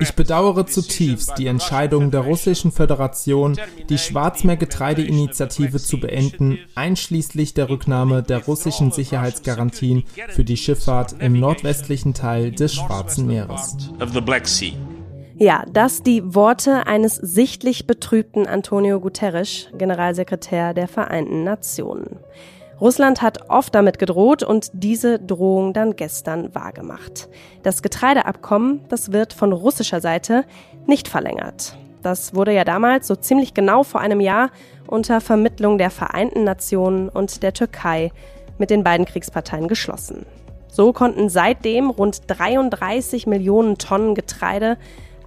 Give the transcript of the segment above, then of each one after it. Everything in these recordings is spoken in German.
Ich bedauere zutiefst die Entscheidung der Russischen Föderation, die Schwarzmeergetreideinitiative zu beenden, einschließlich der Rücknahme der russischen Sicherheitsgarantien für die Schifffahrt im nordwestlichen Teil des Schwarzen Meeres. Ja, das die Worte eines sichtlich betrübten Antonio Guterres, Generalsekretär der Vereinten Nationen. Russland hat oft damit gedroht und diese Drohung dann gestern wahrgemacht. Das Getreideabkommen, das wird von russischer Seite nicht verlängert. Das wurde ja damals so ziemlich genau vor einem Jahr unter Vermittlung der Vereinten Nationen und der Türkei mit den beiden Kriegsparteien geschlossen. So konnten seitdem rund 33 Millionen Tonnen Getreide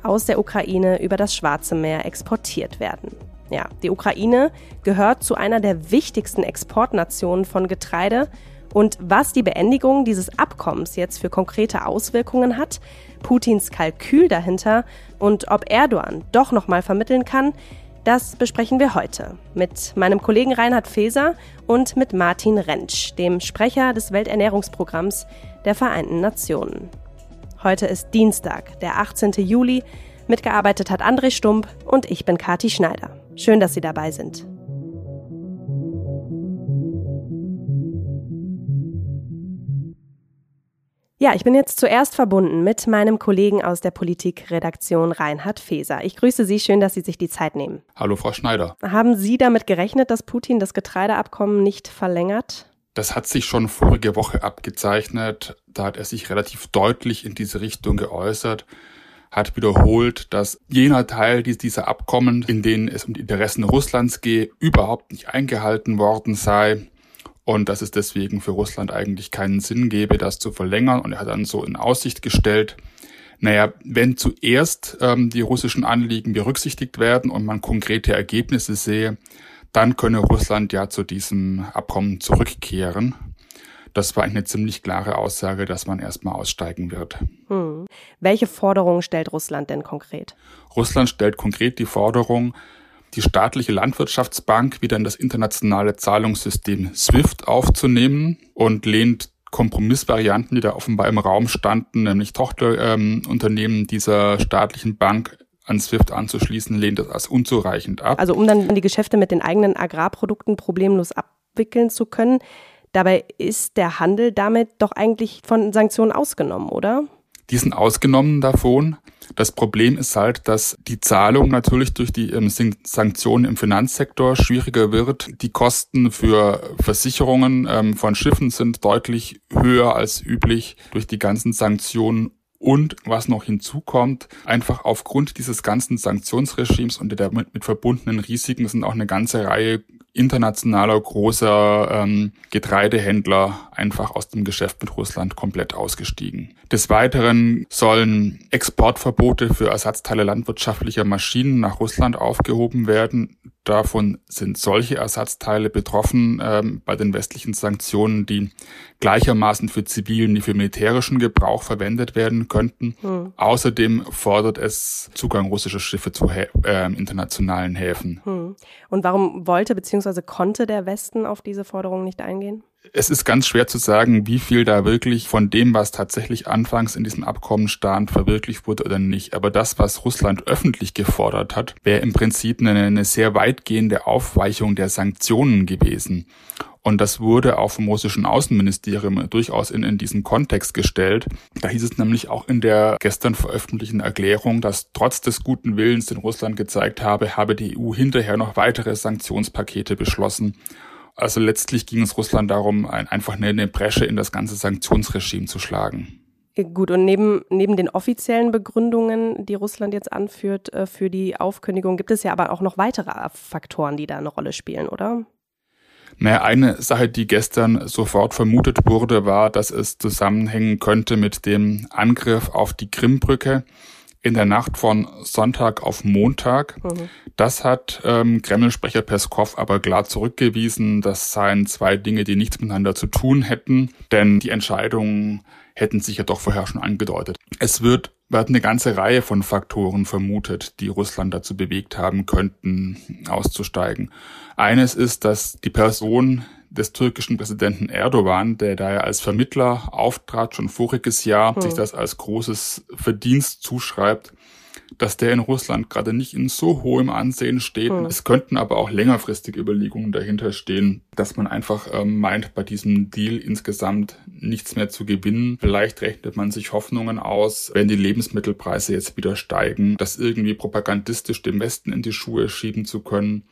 aus der Ukraine über das Schwarze Meer exportiert werden. Ja, die Ukraine gehört zu einer der wichtigsten Exportnationen von Getreide. Und was die Beendigung dieses Abkommens jetzt für konkrete Auswirkungen hat, Putins Kalkül dahinter und ob Erdogan doch nochmal vermitteln kann, das besprechen wir heute mit meinem Kollegen Reinhard Feser und mit Martin Rentsch, dem Sprecher des Welternährungsprogramms der Vereinten Nationen. Heute ist Dienstag, der 18. Juli. Mitgearbeitet hat André Stump und ich bin Kati Schneider. Schön, dass Sie dabei sind. Ja, ich bin jetzt zuerst verbunden mit meinem Kollegen aus der Politikredaktion Reinhard Feser. Ich grüße Sie, schön, dass Sie sich die Zeit nehmen. Hallo, Frau Schneider. Haben Sie damit gerechnet, dass Putin das Getreideabkommen nicht verlängert? Das hat sich schon vorige Woche abgezeichnet. Da hat er sich relativ deutlich in diese Richtung geäußert hat wiederholt, dass jener Teil dieser Abkommen, in denen es um die Interessen Russlands geht, überhaupt nicht eingehalten worden sei und dass es deswegen für Russland eigentlich keinen Sinn gäbe, das zu verlängern. Und er hat dann so in Aussicht gestellt, naja, wenn zuerst ähm, die russischen Anliegen berücksichtigt werden und man konkrete Ergebnisse sehe, dann könne Russland ja zu diesem Abkommen zurückkehren. Das war eine ziemlich klare Aussage, dass man erstmal aussteigen wird. Hm. Welche Forderungen stellt Russland denn konkret? Russland stellt konkret die Forderung, die staatliche Landwirtschaftsbank wieder in das internationale Zahlungssystem SWIFT aufzunehmen und lehnt Kompromissvarianten, die da offenbar im Raum standen, nämlich Tochterunternehmen ähm, dieser staatlichen Bank an SWIFT anzuschließen, lehnt das als unzureichend ab. Also um dann die Geschäfte mit den eigenen Agrarprodukten problemlos abwickeln zu können, Dabei ist der Handel damit doch eigentlich von Sanktionen ausgenommen, oder? Die sind ausgenommen davon. Das Problem ist halt, dass die Zahlung natürlich durch die ähm, Sanktionen im Finanzsektor schwieriger wird. Die Kosten für Versicherungen ähm, von Schiffen sind deutlich höher als üblich durch die ganzen Sanktionen und was noch hinzukommt, einfach aufgrund dieses ganzen Sanktionsregimes und der damit mit verbundenen Risiken sind auch eine ganze Reihe internationaler großer ähm, Getreidehändler einfach aus dem Geschäft mit Russland komplett ausgestiegen. Des Weiteren sollen Exportverbote für Ersatzteile landwirtschaftlicher Maschinen nach Russland aufgehoben werden. Davon sind solche Ersatzteile betroffen ähm, bei den westlichen Sanktionen, die gleichermaßen für zivilen wie für militärischen Gebrauch verwendet werden könnten. Hm. Außerdem fordert es Zugang russischer Schiffe zu äh, internationalen Häfen. Hm. Und warum wollte bzw. konnte der Westen auf diese Forderung nicht eingehen? Es ist ganz schwer zu sagen, wie viel da wirklich von dem, was tatsächlich anfangs in diesem Abkommen stand, verwirklicht wurde oder nicht. Aber das, was Russland öffentlich gefordert hat, wäre im Prinzip eine, eine sehr weitgehende Aufweichung der Sanktionen gewesen. Und das wurde auch vom russischen Außenministerium durchaus in, in diesen Kontext gestellt. Da hieß es nämlich auch in der gestern veröffentlichten Erklärung, dass trotz des guten Willens, den Russland gezeigt habe, habe die EU hinterher noch weitere Sanktionspakete beschlossen. Also letztlich ging es Russland darum, ein, einfach eine Bresche in das ganze Sanktionsregime zu schlagen. Gut, und neben, neben den offiziellen Begründungen, die Russland jetzt anführt äh, für die Aufkündigung, gibt es ja aber auch noch weitere Faktoren, die da eine Rolle spielen, oder? Naja, eine Sache, die gestern sofort vermutet wurde, war, dass es zusammenhängen könnte mit dem Angriff auf die Krimbrücke in der Nacht von Sonntag auf Montag. Mhm. Das hat ähm, Kreml-Sprecher Peskov aber klar zurückgewiesen. Das seien zwei Dinge, die nichts miteinander zu tun hätten, denn die Entscheidungen hätten sich ja doch vorher schon angedeutet. Es wird wird eine ganze Reihe von Faktoren vermutet, die Russland dazu bewegt haben könnten, auszusteigen. Eines ist, dass die Person, des türkischen Präsidenten Erdogan, der da ja als Vermittler auftrat, schon voriges Jahr, hm. sich das als großes Verdienst zuschreibt, dass der in Russland gerade nicht in so hohem Ansehen steht. Hm. Es könnten aber auch längerfristige Überlegungen dahinter stehen, dass man einfach ähm, meint, bei diesem Deal insgesamt nichts mehr zu gewinnen. Vielleicht rechnet man sich Hoffnungen aus, wenn die Lebensmittelpreise jetzt wieder steigen, das irgendwie propagandistisch dem Westen in die Schuhe schieben zu können.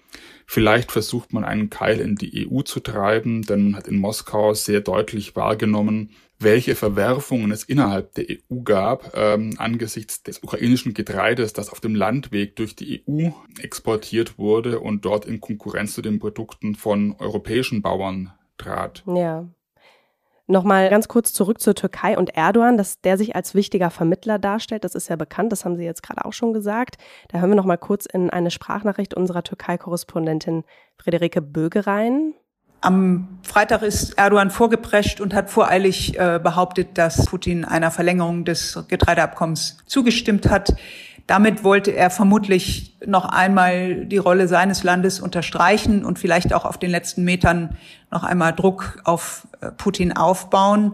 Vielleicht versucht man einen Keil in die EU zu treiben, denn man hat in Moskau sehr deutlich wahrgenommen, welche Verwerfungen es innerhalb der EU gab ähm, angesichts des ukrainischen Getreides, das auf dem Landweg durch die EU exportiert wurde und dort in Konkurrenz zu den Produkten von europäischen Bauern trat. Ja. Nochmal ganz kurz zurück zur Türkei und Erdogan, dass der sich als wichtiger Vermittler darstellt. Das ist ja bekannt, das haben Sie jetzt gerade auch schon gesagt. Da hören wir nochmal kurz in eine Sprachnachricht unserer Türkei-Korrespondentin Friederike Böge rein. Am Freitag ist Erdogan vorgeprescht und hat voreilig äh, behauptet, dass Putin einer Verlängerung des Getreideabkommens zugestimmt hat. Damit wollte er vermutlich noch einmal die Rolle seines Landes unterstreichen und vielleicht auch auf den letzten Metern noch einmal Druck auf äh, Putin aufbauen.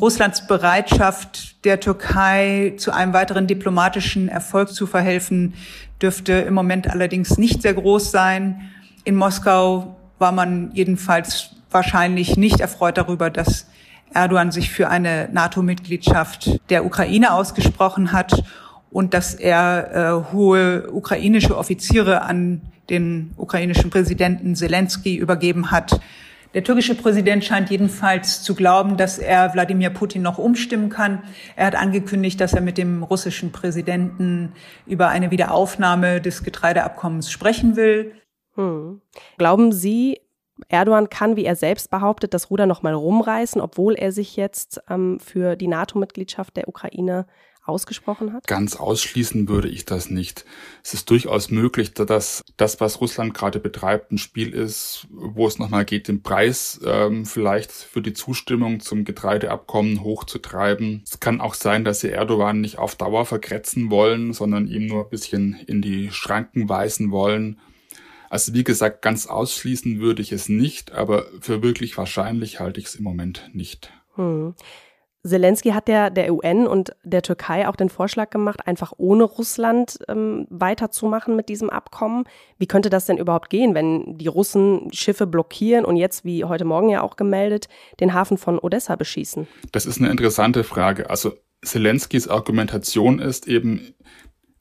Russlands Bereitschaft der Türkei zu einem weiteren diplomatischen Erfolg zu verhelfen, dürfte im Moment allerdings nicht sehr groß sein. In Moskau war man jedenfalls wahrscheinlich nicht erfreut darüber, dass Erdogan sich für eine NATO-Mitgliedschaft der Ukraine ausgesprochen hat und dass er äh, hohe ukrainische Offiziere an den ukrainischen Präsidenten Zelensky übergeben hat. Der türkische Präsident scheint jedenfalls zu glauben, dass er Wladimir Putin noch umstimmen kann. Er hat angekündigt, dass er mit dem russischen Präsidenten über eine Wiederaufnahme des Getreideabkommens sprechen will. Hm. Glauben Sie, Erdogan kann, wie er selbst behauptet, das Ruder nochmal rumreißen, obwohl er sich jetzt ähm, für die NATO-Mitgliedschaft der Ukraine ausgesprochen hat? Ganz ausschließen würde ich das nicht. Es ist durchaus möglich, dass das, was Russland gerade betreibt, ein Spiel ist, wo es nochmal geht, den Preis ähm, vielleicht für die Zustimmung zum Getreideabkommen hochzutreiben. Es kann auch sein, dass sie Erdogan nicht auf Dauer vergrätzen wollen, sondern ihm nur ein bisschen in die Schranken weisen wollen also wie gesagt, ganz ausschließen würde ich es nicht, aber für wirklich wahrscheinlich halte ich es im Moment nicht. Hm. Zelensky hat ja der UN und der Türkei auch den Vorschlag gemacht, einfach ohne Russland ähm, weiterzumachen mit diesem Abkommen. Wie könnte das denn überhaupt gehen, wenn die Russen Schiffe blockieren und jetzt, wie heute Morgen ja auch gemeldet, den Hafen von Odessa beschießen? Das ist eine interessante Frage. Also Zelenskys Argumentation ist eben,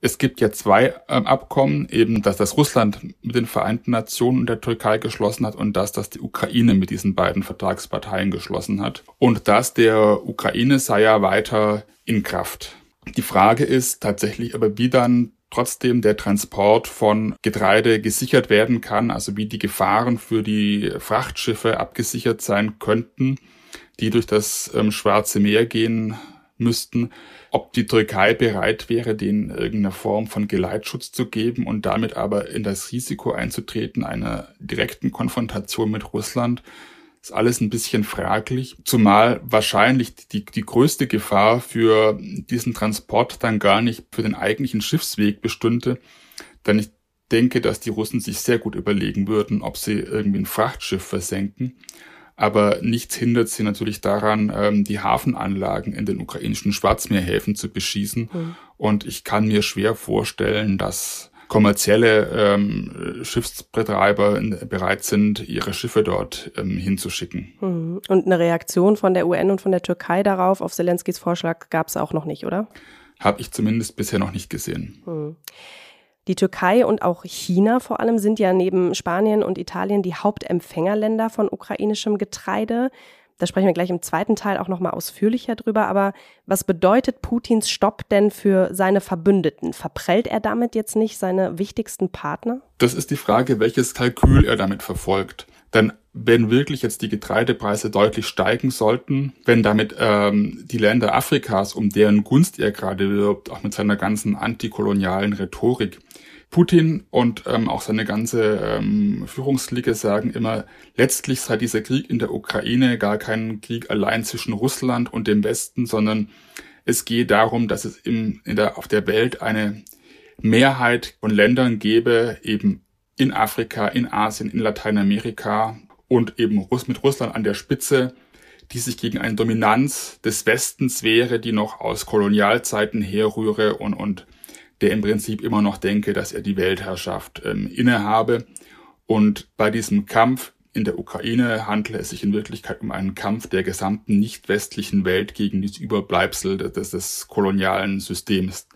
es gibt ja zwei ähm, Abkommen, eben dass das Russland mit den Vereinten Nationen und der Türkei geschlossen hat und das, das die Ukraine mit diesen beiden Vertragsparteien geschlossen hat. Und das der Ukraine sei ja weiter in Kraft. Die Frage ist tatsächlich aber, wie dann trotzdem der Transport von Getreide gesichert werden kann, also wie die Gefahren für die Frachtschiffe abgesichert sein könnten, die durch das ähm, Schwarze Meer gehen müssten, ob die Türkei bereit wäre, denen irgendeine Form von Geleitschutz zu geben und damit aber in das Risiko einzutreten einer direkten Konfrontation mit Russland, ist alles ein bisschen fraglich, zumal wahrscheinlich die, die größte Gefahr für diesen Transport dann gar nicht für den eigentlichen Schiffsweg bestünde, denn ich denke, dass die Russen sich sehr gut überlegen würden, ob sie irgendwie ein Frachtschiff versenken aber nichts hindert sie natürlich daran, ähm, die Hafenanlagen in den ukrainischen Schwarzmeerhäfen zu beschießen. Mhm. Und ich kann mir schwer vorstellen, dass kommerzielle ähm, Schiffsbetreiber bereit sind, ihre Schiffe dort ähm, hinzuschicken. Mhm. Und eine Reaktion von der UN und von der Türkei darauf, auf Zelenskys Vorschlag, gab es auch noch nicht, oder? Habe ich zumindest bisher noch nicht gesehen. Mhm. Die Türkei und auch China vor allem sind ja neben Spanien und Italien die Hauptempfängerländer von ukrainischem Getreide. Da sprechen wir gleich im zweiten Teil auch nochmal ausführlicher drüber. Aber was bedeutet Putins Stopp denn für seine Verbündeten? Verprellt er damit jetzt nicht seine wichtigsten Partner? Das ist die Frage, welches Kalkül er damit verfolgt. Denn wenn wirklich jetzt die Getreidepreise deutlich steigen sollten, wenn damit ähm, die Länder Afrikas, um deren Gunst er gerade wirbt, auch mit seiner ganzen antikolonialen Rhetorik, Putin und ähm, auch seine ganze ähm, Führungsliga sagen immer, letztlich sei dieser Krieg in der Ukraine gar kein Krieg allein zwischen Russland und dem Westen, sondern es gehe darum, dass es im, in der, auf der Welt eine Mehrheit von Ländern gäbe, eben in Afrika, in Asien, in Lateinamerika, und eben mit Russland an der Spitze, die sich gegen eine Dominanz des Westens wehre, die noch aus Kolonialzeiten herrühre und, und der im Prinzip immer noch denke, dass er die Weltherrschaft ähm, innehabe. Und bei diesem Kampf in der Ukraine handle es sich in Wirklichkeit um einen Kampf der gesamten nicht westlichen Welt gegen das Überbleibsel des, des kolonialen Systems,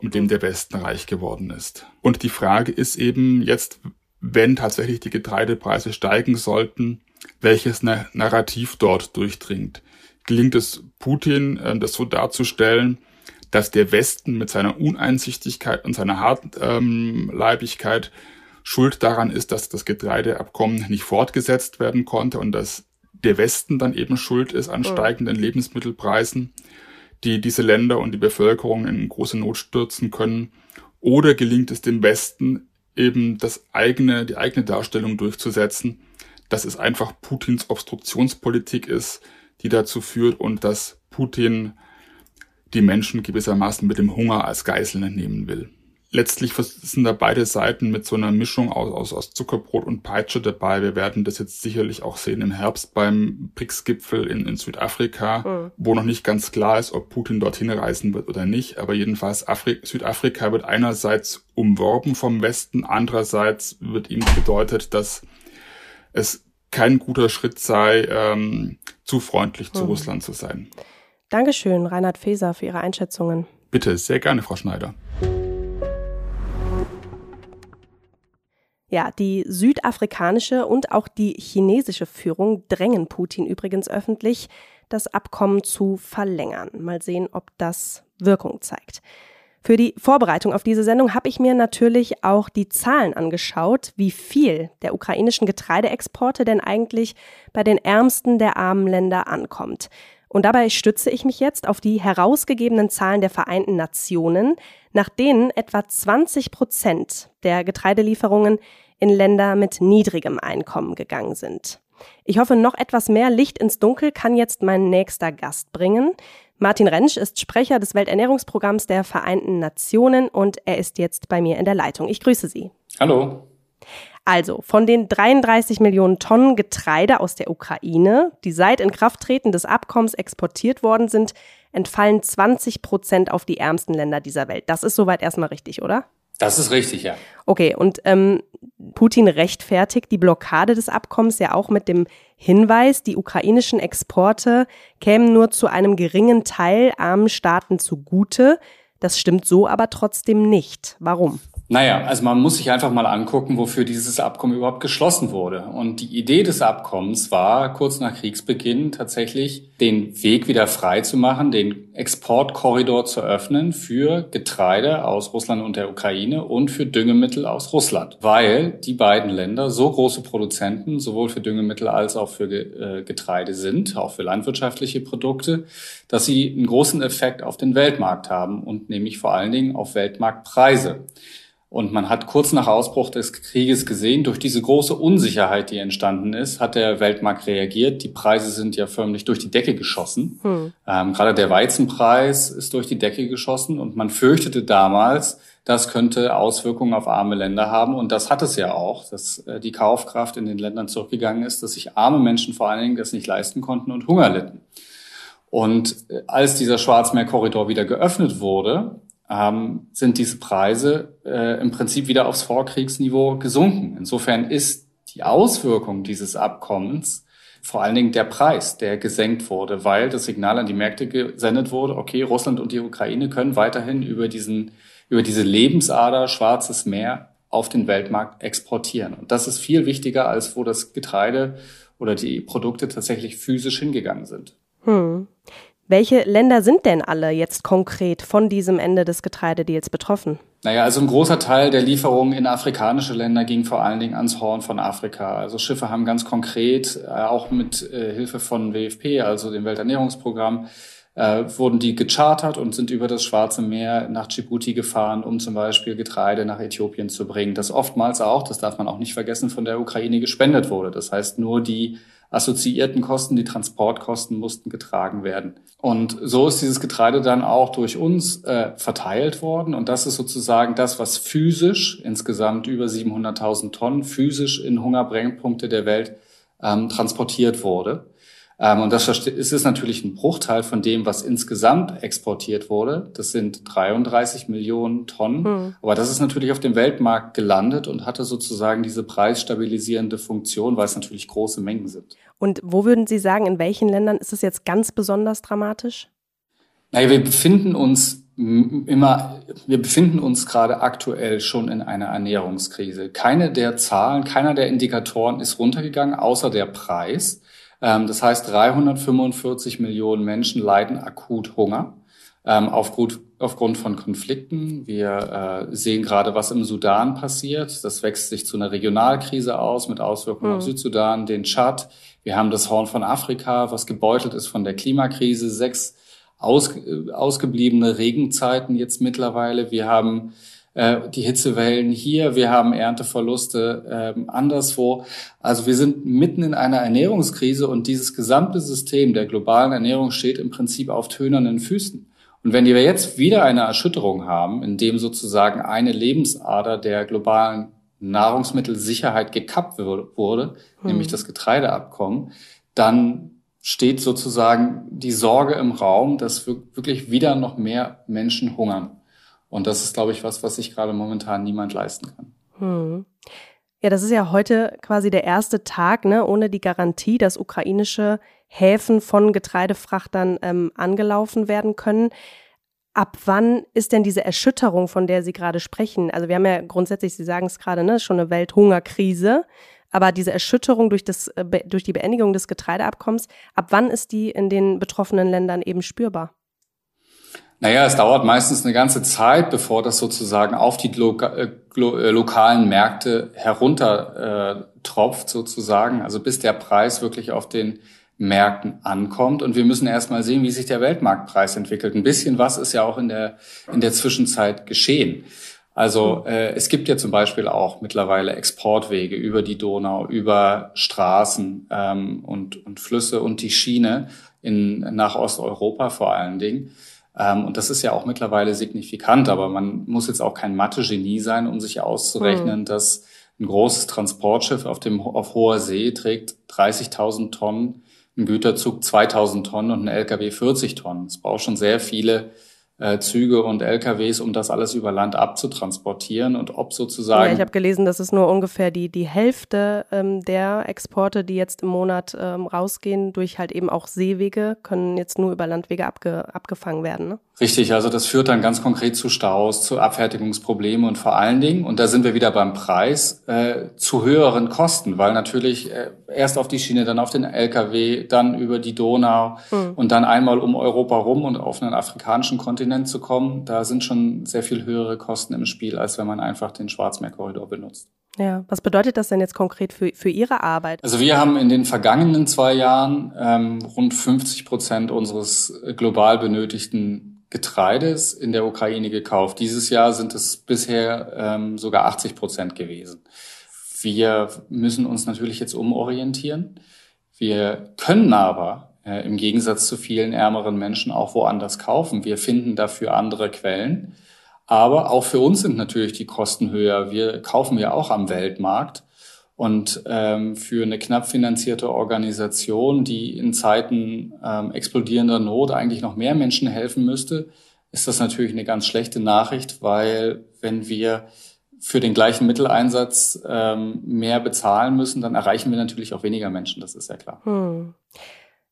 mit dem der Westen reich geworden ist. Und die Frage ist eben jetzt, wenn tatsächlich die Getreidepreise steigen sollten, welches Narrativ dort durchdringt. Gelingt es Putin, äh, das so darzustellen, dass der Westen mit seiner Uneinsichtigkeit und seiner Hartleibigkeit Schuld daran ist, dass das Getreideabkommen nicht fortgesetzt werden konnte und dass der Westen dann eben schuld ist an steigenden Lebensmittelpreisen, die diese Länder und die Bevölkerung in große Not stürzen können. Oder gelingt es dem Westen eben das eigene, die eigene Darstellung durchzusetzen, dass es einfach Putins Obstruktionspolitik ist, die dazu führt und dass Putin die Menschen gewissermaßen mit dem Hunger als Geiseln nehmen will letztlich sind da beide Seiten mit so einer Mischung aus, aus, aus Zuckerbrot und Peitsche dabei. Wir werden das jetzt sicherlich auch sehen im Herbst beim BRICS-Gipfel in, in Südafrika, mhm. wo noch nicht ganz klar ist, ob Putin dorthin reisen wird oder nicht. Aber jedenfalls Afri Südafrika wird einerseits umworben vom Westen, andererseits wird ihm bedeutet, dass es kein guter Schritt sei, ähm, zu freundlich mhm. zu Russland zu sein. Dankeschön, Reinhard Feser, für Ihre Einschätzungen. Bitte, sehr gerne, Frau Schneider. Ja, die südafrikanische und auch die chinesische Führung drängen Putin übrigens öffentlich, das Abkommen zu verlängern. Mal sehen, ob das Wirkung zeigt. Für die Vorbereitung auf diese Sendung habe ich mir natürlich auch die Zahlen angeschaut, wie viel der ukrainischen Getreideexporte denn eigentlich bei den ärmsten der armen Länder ankommt. Und dabei stütze ich mich jetzt auf die herausgegebenen Zahlen der Vereinten Nationen, nach denen etwa 20 Prozent der Getreidelieferungen in Länder mit niedrigem Einkommen gegangen sind. Ich hoffe, noch etwas mehr Licht ins Dunkel kann jetzt mein nächster Gast bringen. Martin Rentsch ist Sprecher des Welternährungsprogramms der Vereinten Nationen und er ist jetzt bei mir in der Leitung. Ich grüße Sie. Hallo. Also von den 33 Millionen Tonnen Getreide aus der Ukraine, die seit Inkrafttreten des Abkommens exportiert worden sind, entfallen 20 Prozent auf die ärmsten Länder dieser Welt. Das ist soweit erstmal richtig, oder? Das ist richtig, ja. Okay, und ähm, Putin rechtfertigt die Blockade des Abkommens ja auch mit dem Hinweis, die ukrainischen Exporte kämen nur zu einem geringen Teil armen Staaten zugute. Das stimmt so aber trotzdem nicht. Warum? Naja, also man muss sich einfach mal angucken, wofür dieses Abkommen überhaupt geschlossen wurde. Und die Idee des Abkommens war, kurz nach Kriegsbeginn tatsächlich den Weg wieder frei zu machen, den Exportkorridor zu öffnen für Getreide aus Russland und der Ukraine und für Düngemittel aus Russland. Weil die beiden Länder so große Produzenten sowohl für Düngemittel als auch für äh, Getreide sind, auch für landwirtschaftliche Produkte, dass sie einen großen Effekt auf den Weltmarkt haben und nämlich vor allen Dingen auf Weltmarktpreise. Und man hat kurz nach Ausbruch des Krieges gesehen, durch diese große Unsicherheit, die entstanden ist, hat der Weltmarkt reagiert. Die Preise sind ja förmlich durch die Decke geschossen. Hm. Ähm, gerade der Weizenpreis ist durch die Decke geschossen und man fürchtete damals, das könnte Auswirkungen auf arme Länder haben. Und das hat es ja auch, dass äh, die Kaufkraft in den Ländern zurückgegangen ist, dass sich arme Menschen vor allen Dingen das nicht leisten konnten und Hunger litten. Und äh, als dieser Schwarzmeerkorridor wieder geöffnet wurde, ähm, sind diese Preise äh, im Prinzip wieder aufs Vorkriegsniveau gesunken. Insofern ist die Auswirkung dieses Abkommens vor allen Dingen der Preis, der gesenkt wurde, weil das Signal an die Märkte gesendet wurde, okay, Russland und die Ukraine können weiterhin über diesen, über diese Lebensader Schwarzes Meer auf den Weltmarkt exportieren. Und das ist viel wichtiger, als wo das Getreide oder die Produkte tatsächlich physisch hingegangen sind. Hm. Welche Länder sind denn alle jetzt konkret von diesem Ende des Getreidedeals betroffen? Naja, also ein großer Teil der Lieferungen in afrikanische Länder ging vor allen Dingen ans Horn von Afrika. Also Schiffe haben ganz konkret, äh, auch mit äh, Hilfe von WFP, also dem Welternährungsprogramm, äh, wurden die gechartert und sind über das Schwarze Meer nach Djibouti gefahren, um zum Beispiel Getreide nach Äthiopien zu bringen. Das oftmals auch, das darf man auch nicht vergessen, von der Ukraine gespendet wurde. Das heißt, nur die assoziierten Kosten, die Transportkosten mussten getragen werden. Und so ist dieses Getreide dann auch durch uns äh, verteilt worden. Und das ist sozusagen das, was physisch insgesamt über 700.000 Tonnen physisch in Hungerbrennpunkte der Welt ähm, transportiert wurde. Ähm, und das ist, ist natürlich ein Bruchteil von dem, was insgesamt exportiert wurde. Das sind 33 Millionen Tonnen. Mhm. Aber das ist natürlich auf dem Weltmarkt gelandet und hatte sozusagen diese preisstabilisierende Funktion, weil es natürlich große Mengen sind. Und wo würden Sie sagen, in welchen Ländern ist es jetzt ganz besonders dramatisch? Naja, wir befinden uns immer, wir befinden uns gerade aktuell schon in einer Ernährungskrise. Keine der Zahlen, keiner der Indikatoren ist runtergegangen, außer der Preis. Ähm, das heißt, 345 Millionen Menschen leiden akut Hunger ähm, aufgrund, aufgrund von Konflikten. Wir äh, sehen gerade, was im Sudan passiert. Das wächst sich zu einer Regionalkrise aus mit Auswirkungen mhm. auf Südsudan, den Tschad. Wir haben das Horn von Afrika, was gebeutelt ist von der Klimakrise. Sechs aus, ausgebliebene Regenzeiten jetzt mittlerweile. Wir haben äh, die Hitzewellen hier, wir haben Ernteverluste äh, anderswo. Also wir sind mitten in einer Ernährungskrise und dieses gesamte System der globalen Ernährung steht im Prinzip auf tönernen Füßen. Und wenn wir jetzt wieder eine Erschütterung haben, in dem sozusagen eine Lebensader der globalen Nahrungsmittelsicherheit gekappt wurde, hm. nämlich das Getreideabkommen, dann steht sozusagen die Sorge im Raum, dass wirklich wieder noch mehr Menschen hungern. Und das ist, glaube ich, was, was sich gerade momentan niemand leisten kann. Hm. Ja, das ist ja heute quasi der erste Tag, ne, ohne die Garantie, dass ukrainische Häfen von Getreidefrachtern ähm, angelaufen werden können. Ab wann ist denn diese Erschütterung, von der Sie gerade sprechen? Also wir haben ja grundsätzlich, Sie sagen es gerade, ne, schon eine Welthungerkrise. Aber diese Erschütterung durch, das, äh, durch die Beendigung des Getreideabkommens, ab wann ist die in den betroffenen Ländern eben spürbar? Naja, es dauert meistens eine ganze Zeit, bevor das sozusagen auf die äh, äh lokalen Märkte herunter äh, sozusagen. Also bis der Preis wirklich auf den Märkten ankommt. Und wir müssen erstmal sehen, wie sich der Weltmarktpreis entwickelt. Ein bisschen was ist ja auch in der, in der Zwischenzeit geschehen. Also äh, es gibt ja zum Beispiel auch mittlerweile Exportwege über die Donau, über Straßen ähm, und, und Flüsse und die Schiene in, nach Osteuropa vor allen Dingen. Ähm, und das ist ja auch mittlerweile signifikant, aber man muss jetzt auch kein Mathe-Genie sein, um sich auszurechnen, mhm. dass ein großes Transportschiff auf, dem, auf hoher See trägt 30.000 Tonnen, ein Güterzug 2.000 Tonnen und ein LKW 40 Tonnen. Es braucht schon sehr viele Züge und LKWs, um das alles über Land abzutransportieren und ob sozusagen. Ja, ich habe gelesen, das ist nur ungefähr die, die Hälfte ähm, der Exporte, die jetzt im Monat ähm, rausgehen, durch halt eben auch Seewege, können jetzt nur über Landwege abge, abgefangen werden. Ne? Richtig, also das führt dann ganz konkret zu Staus, zu Abfertigungsproblemen und vor allen Dingen, und da sind wir wieder beim Preis, äh, zu höheren Kosten, weil natürlich äh, erst auf die Schiene, dann auf den Lkw, dann über die Donau hm. und dann einmal um Europa rum und auf einen afrikanischen Kontinent zu kommen, da sind schon sehr viel höhere Kosten im Spiel, als wenn man einfach den Schwarzmeerkorridor benutzt. Ja, was bedeutet das denn jetzt konkret für, für Ihre Arbeit? Also wir haben in den vergangenen zwei Jahren ähm, rund 50 Prozent unseres global benötigten Getreides in der Ukraine gekauft. Dieses Jahr sind es bisher ähm, sogar 80 Prozent gewesen. Wir müssen uns natürlich jetzt umorientieren. Wir können aber äh, im Gegensatz zu vielen ärmeren Menschen auch woanders kaufen. Wir finden dafür andere Quellen. Aber auch für uns sind natürlich die Kosten höher. Wir kaufen ja auch am Weltmarkt. Und ähm, für eine knapp finanzierte Organisation, die in Zeiten ähm, explodierender Not eigentlich noch mehr Menschen helfen müsste, ist das natürlich eine ganz schlechte Nachricht, weil wenn wir für den gleichen Mitteleinsatz ähm, mehr bezahlen müssen, dann erreichen wir natürlich auch weniger Menschen, das ist ja klar. Hm.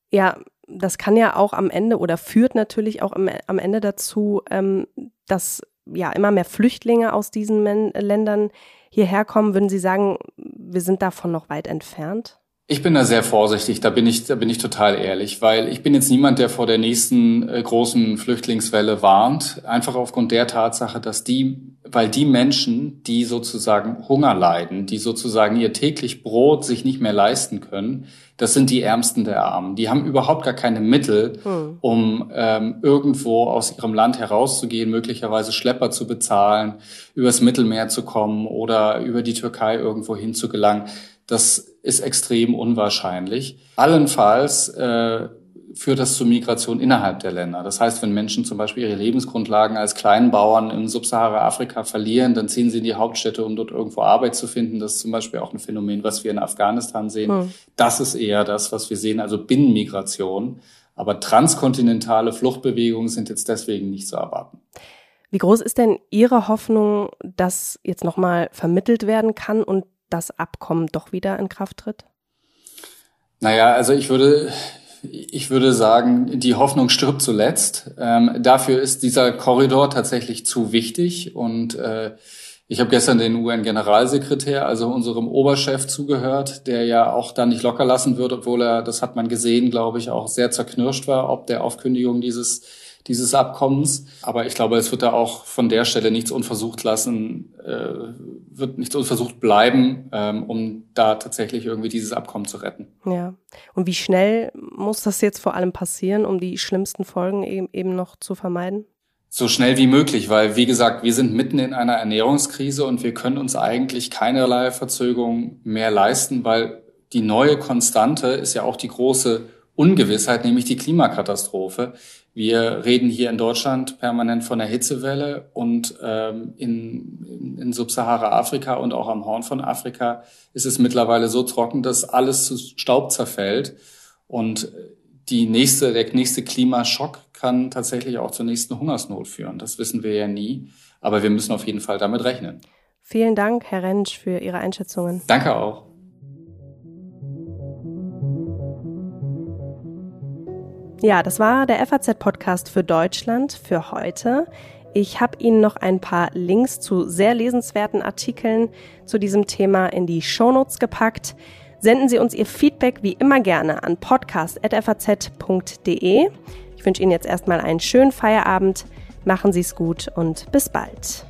Ja, das kann ja auch am Ende oder führt natürlich auch am, Ende dazu, ähm, dass ja immer mehr Flüchtlinge aus diesen Men Ländern hierher kommen, würden Sie sagen, wir sind davon noch weit entfernt? Ich bin da sehr vorsichtig, da bin ich, da bin ich total ehrlich, weil ich bin jetzt niemand, der vor der nächsten äh, großen Flüchtlingswelle warnt. Einfach aufgrund der Tatsache, dass die, weil die Menschen, die sozusagen Hunger leiden, die sozusagen ihr täglich Brot sich nicht mehr leisten können, das sind die Ärmsten der Armen. Die haben überhaupt gar keine Mittel, hm. um ähm, irgendwo aus ihrem Land herauszugehen, möglicherweise Schlepper zu bezahlen, übers Mittelmeer zu kommen oder über die Türkei irgendwo hinzugelangen. Das ist extrem unwahrscheinlich. Allenfalls äh, führt das zu Migration innerhalb der Länder. Das heißt, wenn Menschen zum Beispiel ihre Lebensgrundlagen als Kleinbauern im Subsahara-Afrika verlieren, dann ziehen sie in die Hauptstädte, um dort irgendwo Arbeit zu finden. Das ist zum Beispiel auch ein Phänomen, was wir in Afghanistan sehen. Hm. Das ist eher das, was wir sehen, also Binnenmigration. Aber transkontinentale Fluchtbewegungen sind jetzt deswegen nicht zu erwarten. Wie groß ist denn Ihre Hoffnung, dass jetzt nochmal vermittelt werden kann und das Abkommen doch wieder in Kraft tritt? Naja, also ich würde, ich würde sagen, die Hoffnung stirbt zuletzt. Ähm, dafür ist dieser Korridor tatsächlich zu wichtig. Und äh, ich habe gestern den UN-Generalsekretär, also unserem Oberchef, zugehört, der ja auch da nicht locker lassen wird, obwohl er, das hat man gesehen, glaube ich, auch sehr zerknirscht war, ob der Aufkündigung dieses dieses Abkommens. Aber ich glaube, es wird da auch von der Stelle nichts unversucht lassen, äh, wird nichts unversucht bleiben, ähm, um da tatsächlich irgendwie dieses Abkommen zu retten. Ja. Und wie schnell muss das jetzt vor allem passieren, um die schlimmsten Folgen eben, eben noch zu vermeiden? So schnell wie möglich, weil, wie gesagt, wir sind mitten in einer Ernährungskrise und wir können uns eigentlich keinerlei Verzögerung mehr leisten, weil die neue Konstante ist ja auch die große Ungewissheit, nämlich die Klimakatastrophe. Wir reden hier in Deutschland permanent von der Hitzewelle und ähm, in, in Subsahara-Afrika und auch am Horn von Afrika ist es mittlerweile so trocken, dass alles zu Staub zerfällt. Und die nächste, der nächste Klimaschock kann tatsächlich auch zur nächsten Hungersnot führen. Das wissen wir ja nie. Aber wir müssen auf jeden Fall damit rechnen. Vielen Dank, Herr Rentsch, für Ihre Einschätzungen. Danke auch. Ja, das war der FAZ-Podcast für Deutschland für heute. Ich habe Ihnen noch ein paar Links zu sehr lesenswerten Artikeln zu diesem Thema in die Shownotes gepackt. Senden Sie uns Ihr Feedback wie immer gerne an podcast.faz.de. Ich wünsche Ihnen jetzt erstmal einen schönen Feierabend. Machen Sie es gut und bis bald.